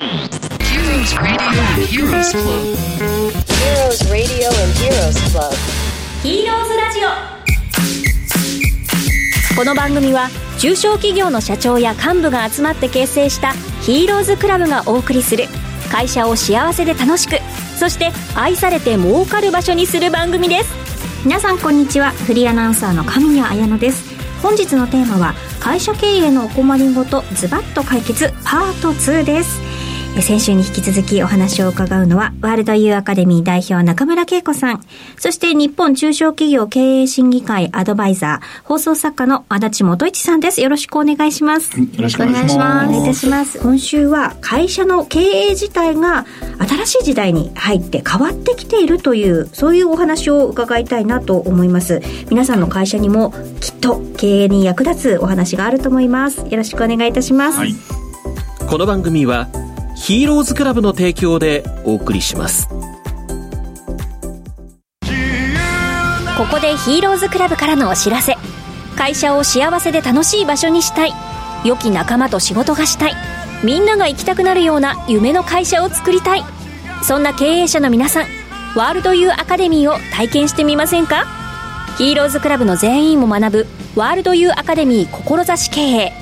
Heroes Radio. And Heroes Club. Heroes Radio and Heroes Club. ヒーローズラジオこの番組は中小企業の社長や幹部が集まって結成したヒーローズクラブがお送りする会社を幸せで楽しくそして愛されて儲かる場所にする番組です。皆さんこんにちはフリーアナウンサーの神谷彩乃です。本日のテーマは会社経営のお困りごとズバッと解決パート2です。え先週に引き続きお話を伺うのは、ワールドユーアカデミー代表中村恵子さん、そして日本中小企業経営審議会アドバイザー、放送作家の足立元一さんです。よろしくお願いします。よろしくお願いしますお願いいたします。今週は会社の経営自体が新しい時代に入って変わってきているという、そういうお話を伺いたいなと思います。皆さんの会社にもきっと経営に役立つお話があると思います。よろしくお願いいたします。はいこの番組はヒーローズクラブの提供でお送りします。ここでヒーローズクラブからのお知らせ。会社を幸せで楽しい場所にしたい。良き仲間と仕事がしたい。みんなが行きたくなるような夢の会社を作りたい。そんな経営者の皆さんワールドユーアカデミーを体験してみませんか？ヒーローズクラブの全員も学ぶワールドユーアカデミー志経営。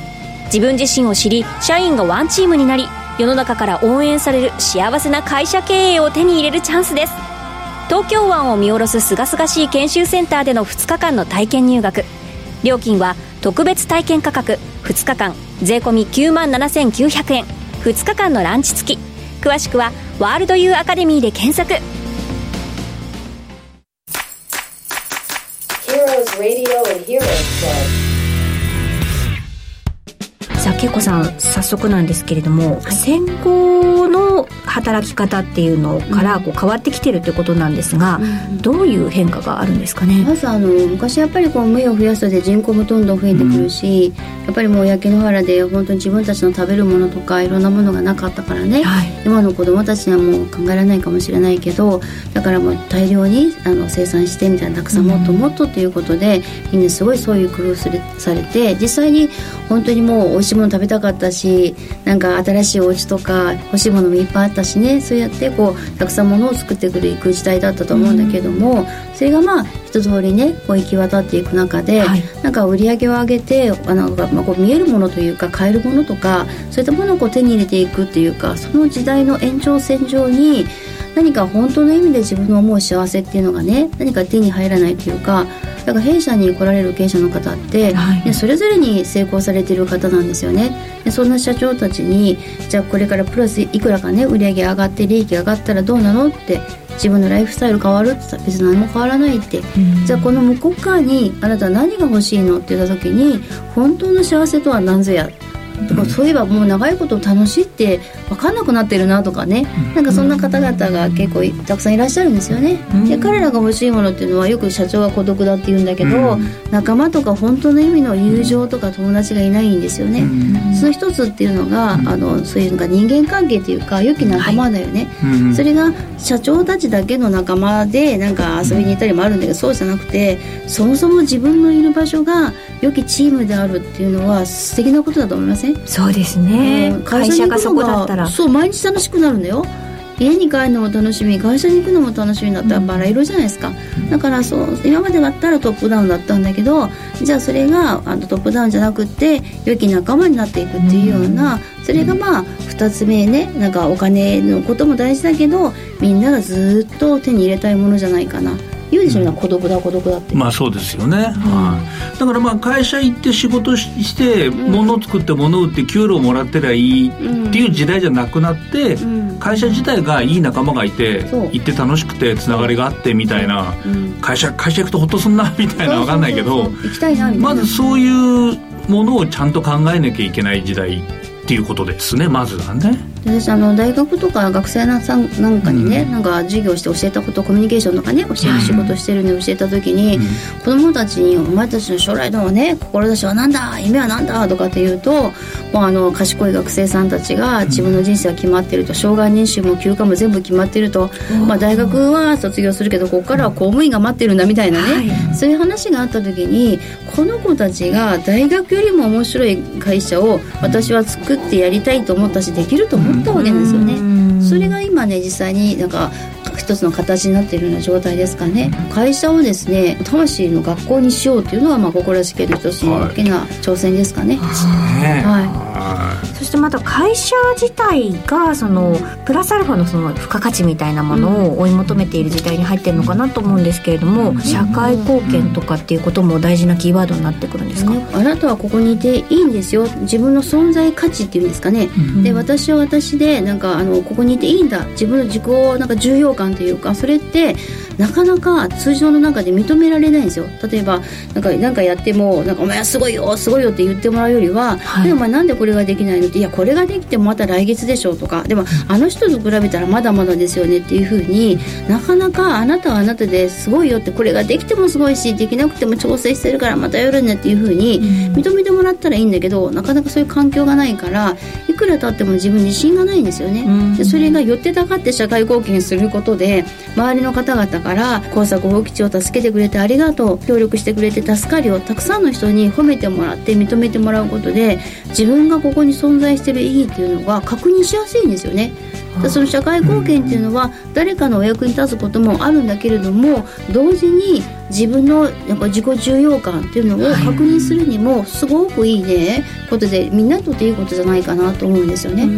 自分自身を知り社員がワンチームになり世の中から応援される幸せな会社経営を手に入れるチャンスです。東京湾を見下ろす清々しい研修センターでの2日間の体験入学。料金は特別体験価格。2日間。税込9万7900円。2日間のランチ付き。詳しくはワールドユーアカデミーで検索。Heroes Radio and Heroes Club. さあ恵子さん早速なんですけれども、戦後の働き方っていうのからこう変わってきてるということなんですが、どういう変化があるんですかね、まずあの昔やっぱりこう目を増やすので人口もどんどん増えてくるし、やっぱりもう焼け野原で本当に自分たちの食べるものとかいろんなものがなかったからね、はい。今の子供たちにはもう考えられないかもしれないけどだからもう大量にあの生産してみたいなたくさんもっともっとっていうことで、みんなすごいそういう工夫するされて実際に本当にもう美味しいもの食べたかったしなんか新しいお家とか欲しいものもいっぱいあったしねそうやってこうたくさんものを作ってくるいく時代だったと思うんだけども、それがまあ一通りねこう行き渡っていく中で、はい。なんか売り上げを上げてあなんか、まあ、こう見えるものというか買えるものとかそういったものをこう手に入れていくっていうかその時代の延長線上に何か本当の意味で自分の思う幸せっていうのがね何か手に入らないというかだから弊社に来られる経営者の方って、はい。ねそれぞれに成功されてる方なんですよね。でそんな社長たちにじゃあこれからプラスいくらかね売り上げ上がって利益上がったらどうなのって自分のライフスタイル変わるって言ったら別に何も変わらないって。じゃあこの向こう側にあなたは何が欲しいのって言った時に本当の幸せとは何ぞやとかそういえばもう長いこと楽しいって分かんなくなってるなとかね。なんかそんな方々が結構いたくさんいらっしゃるんですよね。で彼らが欲しいものっていうのはよく社長が孤独だって言うんだけど仲間とか本当の意味の友情とか友達がいないんですよね。その一つっていうのがあのそういうのが人間関係っていうか良き仲間だよね。うん。それが社長たちだけの仲間でなんか遊びに行ったりもあるんだけどそうじゃなくてそもそも自分のいる場所が良きチームであるっていうのは素敵なことだと思いません？そうですね、うん。会社がそこだったら。そう毎日楽しくなるんだよ。家に帰るのも楽しみ会社に行くのも楽しみだったらバラ色じゃないですか、だからそう今までだったらトップダウンだったんだけどじゃあそれがあのトップダウンじゃなくって良き仲間になっていくっていうような、それがまあ2つ目ねなんかお金のことも大事だけどみんながずっと手に入れたいものじゃないかな言うでしょみんな孤独だ孤独だって、まあそうですよね、はい、だからまあ会社行って仕事しして物を作って物を売って給料もらってりゃいいっていう時代じゃなくなって、うん。会社自体がいい仲間がいて行って楽しくてつながりがあってみたいな、うん。会社会社行くとほっとすんな みたいなわかんないけどまずそういうものをちゃんと考えなきゃいけない時代っていうことですねまずはね。で私あの大学とか学生さんなんかにね、なんか授業して教えたことコミュニケーションとかね教える仕事してるんで教えた時に、子供たちに「お前たちの将来のね志は何だ夢は何だ?」とかって言うともうあの賢い学生さんたちが自分の人生は決まってると障害年収も休暇も全部決まってると、まあ、大学は卒業するけどここからは公務員が待ってるんだみたいなね、そういう話があった時にこの子たちが大学よりも面白い会社を私は作ってやりたいと思ったしできると思っったわけですよね、うん。それが今ね実際になんか一つの形になっているような状態ですかね。会社をですね魂の学校にしようっていうのがまあ心らし系の一つの大きな挑戦ですかね、ね。はそしてまた会社自体がそのプラスアルファのその付加価値みたいなものを追い求めている時代に入ってるのかなと思うんですけれども、社会貢献とかっていうことも大事なキーワードになってくるんですか、ねあなたはここにいていいんですよ。自分の存在価値っていうんですかね、で私は私でなんかあのここにいていいんだ。自分の自己なんか重要感というかそれってなかなか通常の中で認められないんですよ。例えばなんかなんかやってもなんかお前はすごいよすごいよって言ってもらうよりは、はい。でもお前なんでこれができないの？っていやこれができてもまた来月でしょうとか。でもあの人と比べたらまだまだですよねっていうふうになかなかあなたはあなたですごいよってこれができてもすごいしできなくても調整してるからまたやるねっていうふうに認めてもらったらいいんだけどなかなかそういう環境がないからいくら経っても自分に自信がないんですよね。でそれが寄ってたかって社会貢献することで周りの方々から工作放棄地を助けてくれてありがとう。協力してくれて助かるよ。たくさんの人に褒めてもらって認めてもらうことで自分がここに存在してる意義っていうのが確認しやすいんですよね。でその社会貢献っていうのは誰かのお役に立つこともあるんだけれども同時に自分のなんか自己重要感っていうのを確認するにもすごくいいね。ことでみんなにとっていいことじゃないかなと思うんですよね。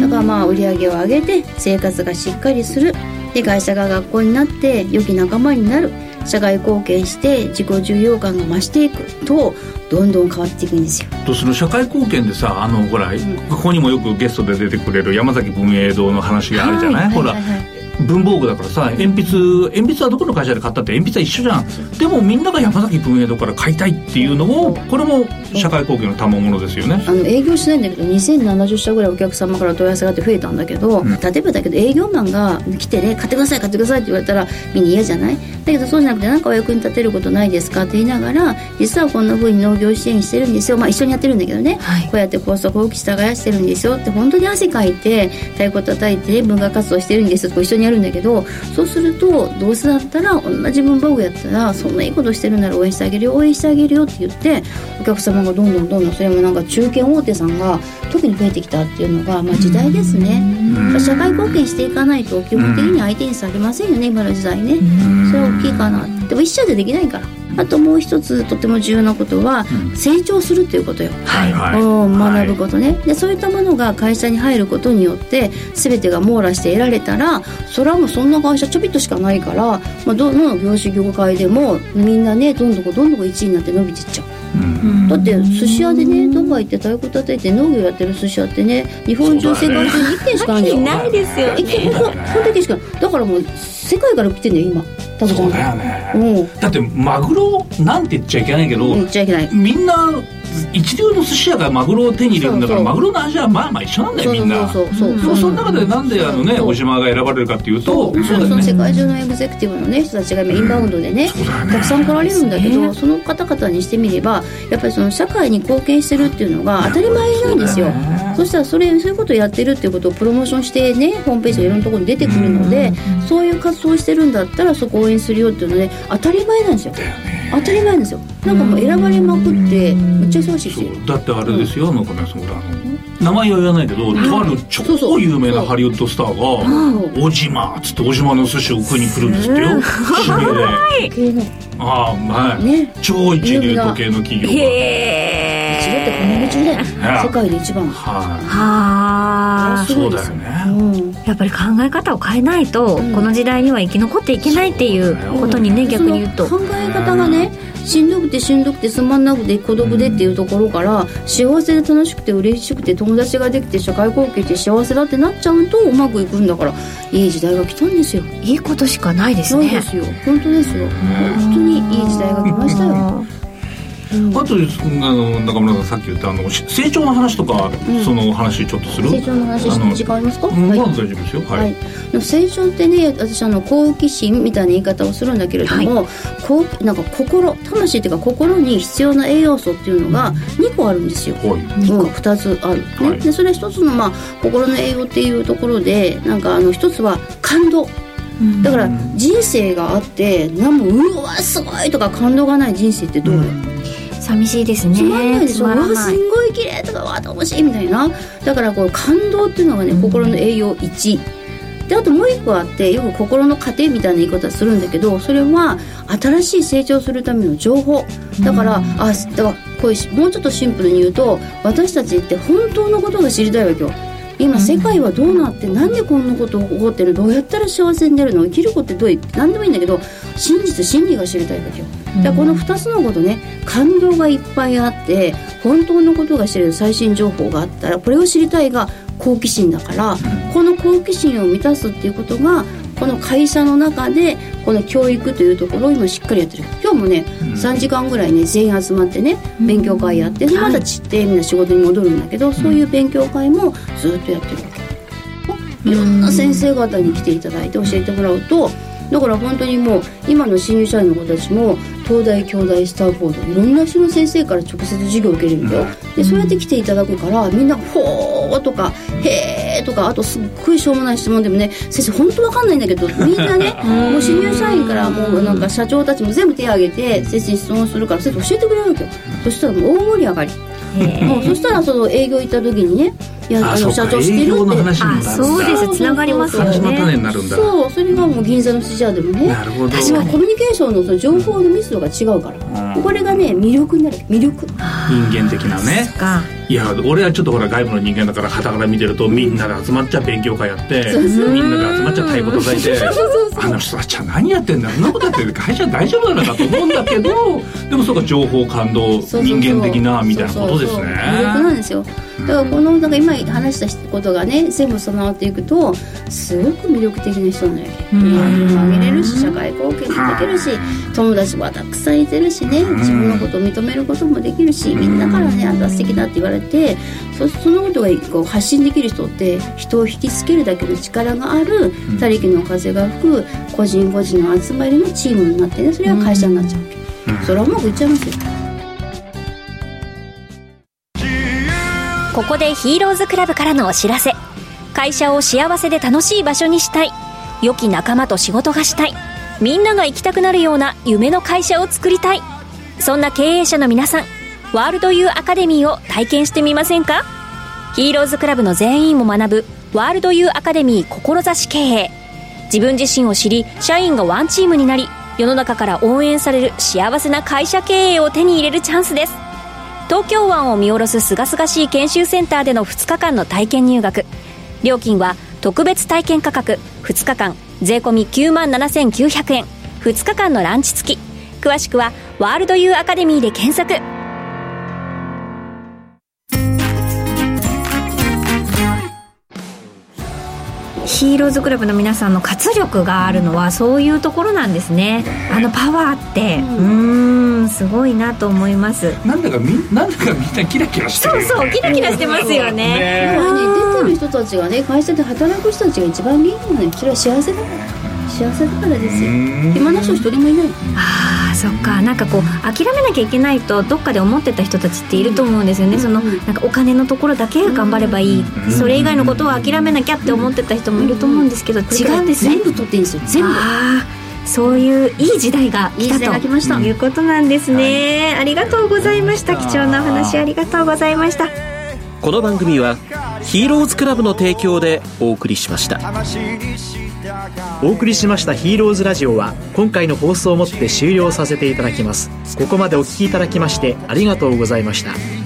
だからまあ売り上げを上げて生活がしっかりするで会社が学校になって良き仲間になる。社会貢献して自己重要感が増していくとどんどん変わっていくんですよ。とその社会貢献でさあのほら、ここにもよくゲストで出てくれる山崎文英堂の話があるじゃない、ほら、はいはいはい文房具だからさ鉛筆鉛筆はどこの会社で買ったって鉛筆は一緒じゃん。でもみんなが山崎文英堂から買いたいっていうのもこれも社会貢献の賜物ですよね。あの営業しないんだけど2070社ぐらいお客様から問い合わせがあって増えたんだけど、例えばだけど営業マンが来てね買ってください買ってくださいって言われたらみんな嫌じゃない？だけどそうじゃなくて何かお役に立てることないですか？って言いながら実はこんな風に農業支援してるんですよ。まあ一緒にやってるんだけどね、はい。こうやって高速放棄耕してるんですよって本当に汗かいて太鼓叩いて文化活動してるんですよと一緒にやるんだけどそうするとどうせだったら同じ文房具やったらそんないいことしてるなら応援してあげるよ応援してあげるよって言ってお客様がどんどんどんどんそれもなんか中堅大手さんが特に増えてきたっていうのが、まあ、時代ですね。社会貢献していかないと基本的に相手にされませんよね今の時代ね。それは大きいかなでも一社でできないからあともう一つとても重要なことは成長するっていうことよ、はいはい。うん学ぶとことね、でそういったものが会社に入ることによって全てが網羅して得られたらそれはもうそんな会社ちょびっとしかないから、まあ、どの業種業界でもみんなねどんどんどんどん1位になって伸びていっちゃう。だって寿司屋でねドバイ行って太鼓叩いて農業やってる寿司屋ってね日本中世界中に1軒しかないんだよ。ないですよ一軒ほんとほんと一軒しかない。だからもう世界から来てんだよ今。タコちゃそうんだよね。うん。だってマグロなんて言っちゃいけないけど、言っちゃいけない。みんな一流の寿司屋がマグロを手に入れるんだからマグロの味はまあまあ一緒なんだよみんな。そうそうそう。そうその中でなんであのねそう小島が選ばれるかっていうとそう。そうだよね。世界中のエグゼクティブのね人たちが今インバウンドでね,、たくさん来られるんだけどその方々にしてみればやっぱりその社会に貢献してるっていうのが当たり前なんですよ。そしたらそれそういうことをやってるっていうことをプロモーションしてねホームページがいろんなところに出てくるのでそういう活動をしてるんだったらそこを応援するよっていうので当たり前なんですよ当たり前ですよ。なんかもう選ばれまくってめっちゃ忙しいですそよう。だってあれですよ、なんかねそのあの名前は言わないけど、とある超有名なハリウッドスターが「小島」っつって小島の寿司を食いに来るんですってよ。指名で。ああはい、ね。超一流時計の企業。がへ一応ってこの夢中だよ世界で一番。ははあい。そうだよね、うんやっぱり考え方を変えないと、うん。この時代には生き残っていけないっていうことにね逆に言うと。考え方がねしんどくてしんどくてつまんなくて孤独でっていうところから幸せで楽しくて嬉しくて友達ができて社会貢献して幸せだってなっちゃうとうまくいくんだからいい時代が来たんですよ。いいことしかないですね。そうですよ。本当ですよ。本当にいい時代が来ましたよあとあの中村さんさっき言ったあのし成長の話とか、うん。その話ちょっとする？成長の話時間ありますか？うんはい。大丈夫ですよ。はい、はい、でも成長ってね私あの好奇心みたいな言い方をするんだけれども、こうなんか心魂っていうか心に必要な栄養素っていうのが2個あるんですよ。はい。うん、2つある、ね。はい。でそれは一つの、まあ、心の栄養っていうところでなんかあの一つは感動。だから人生があって何もうわすごいとか感動がない人生ってどうよ、寂しいですね。つまんないでしょうわすんごいに綺麗とかわー楽しいみたいな。だからこう感動っていうのがね心の栄養1であともう一個あってよく心の糧みたいな言い方するんだけどそれは新しい成長するための情報。だから、あだからこういうもうちょっとシンプルに言うと私たちって本当のことが知りたいわけよ今世界はどうなってなんでこんなこと起こってるどうやったら幸せになるの？生きることってどういう何でもいいんだけど真実真理が知りたいわけよ。だからこの2つのことね感動がいっぱいあって本当のことが知れる最新情報があったらこれを知りたいが好奇心だからこの好奇心を満たすっていうことがこの会社の中でこの教育というところを今しっかりやってる。今日もね、3時間ぐらいね全員集まってね勉強会やってでまた散ってみんな仕事に戻るんだけど、そういう勉強会もずっとやってる。わけいろんな先生方に来ていただいて教えてもらうとだから本当にもう今の新入社員の子たちも東大京大スターフォードいろんな人の先生から直接授業を受けれるんだよ、でそうやって来ていただくからみんな「ほー」とか「へー」とかあとすっごいしょうもない質問でもね先生本当わかんないんだけどみんなね もう新入社員からもうなんか社長たちも全部手を挙げて先生に質問するから先生教えてくれるわけよ。そしたらもう大盛り上がり。もうそしたらその営業行った時にね「いやあの社長知ってる?」って。あそうです。つながりますよね。そうそれがもう銀座の筋屋でもね。なるほど。私はコミュニケーションのその情報の密度が違うから。うん。これがね魅力になる。魅力。人間的なね。か。いや俺はちょっとほら外部の人間だから傍から見てるとみんなで集まっちゃ勉強会やってみんなで集まっちゃ太鼓叩いてあの人たちは何やってんだそんなことやってる会社大丈夫なのかと思うんだけどでもそうか情報感動そうそうそう。人間的なみたいなことですね。そうそうそう。魅力なんですよだからこのなんか今話したことがね全部備わっていくとすごく魅力的な人なんだよね見れるし社会貢献もできるし友達もたくさんいてるしね自分のことを認めることもできるしみんなからねあんた素敵だって言われてそそのことがこう発信できる人って人を引きつけるだけの力がある他力の風が吹く個人個人の集まりのチームになってねそれが会社になっちゃうわけ。それはうまくいっちゃ。いますよここでヒーローズクラブからのお知らせ。会社を幸せで楽しい場所にしたい。良き仲間と仕事がしたい。みんなが行きたくなるような夢の会社を作りたい。そんな経営者の皆さんワールドユーアカデミーを体験してみませんか？ヒーローズクラブの全員も学ぶワールドユーアカデミー志経営。自分自身を知り社員がワンチームになり世の中から応援される幸せな会社経営を手に入れるチャンスです。東京湾を見下ろす清々しい研修センターでの2日間の体験入学。料金は特別体験価格。2日間。税込9万7900円。2日間のランチ付き。詳しくはワールドユーアカデミーで検索。ヒーローズクラブの皆さんの活力があるのはそういうところなんですね。あのパワーって。うん。ーんすごいなと思います。なんだかみんなんだかみんなキラキラしてるそうそうキラキラしてますよね。出てる人たちがね会社で働く人たちが一番元気なのよそれは幸せだから。幸せだからですよ。暇な人一人もいない。ああそっか。なんかこう諦めなきゃいけないとどっかで思ってた人たちっていると思うんですよね、そのなんかお金のところだけ頑張ればいい、それ以外のことを諦めなきゃって思ってた人もいると思うんですけど、違うんですね。全部取っていいんですよ。全部。ああそういういい時代が来たということなんですね、ありがとうございました貴重なお話ありがとうございました。この番組はヒーローズクラブの提供でお送りしました。お送りしましたヒーローズラジオは今回の放送をもって終了させていただきます。ここまでお聞きいただきましてありがとうございました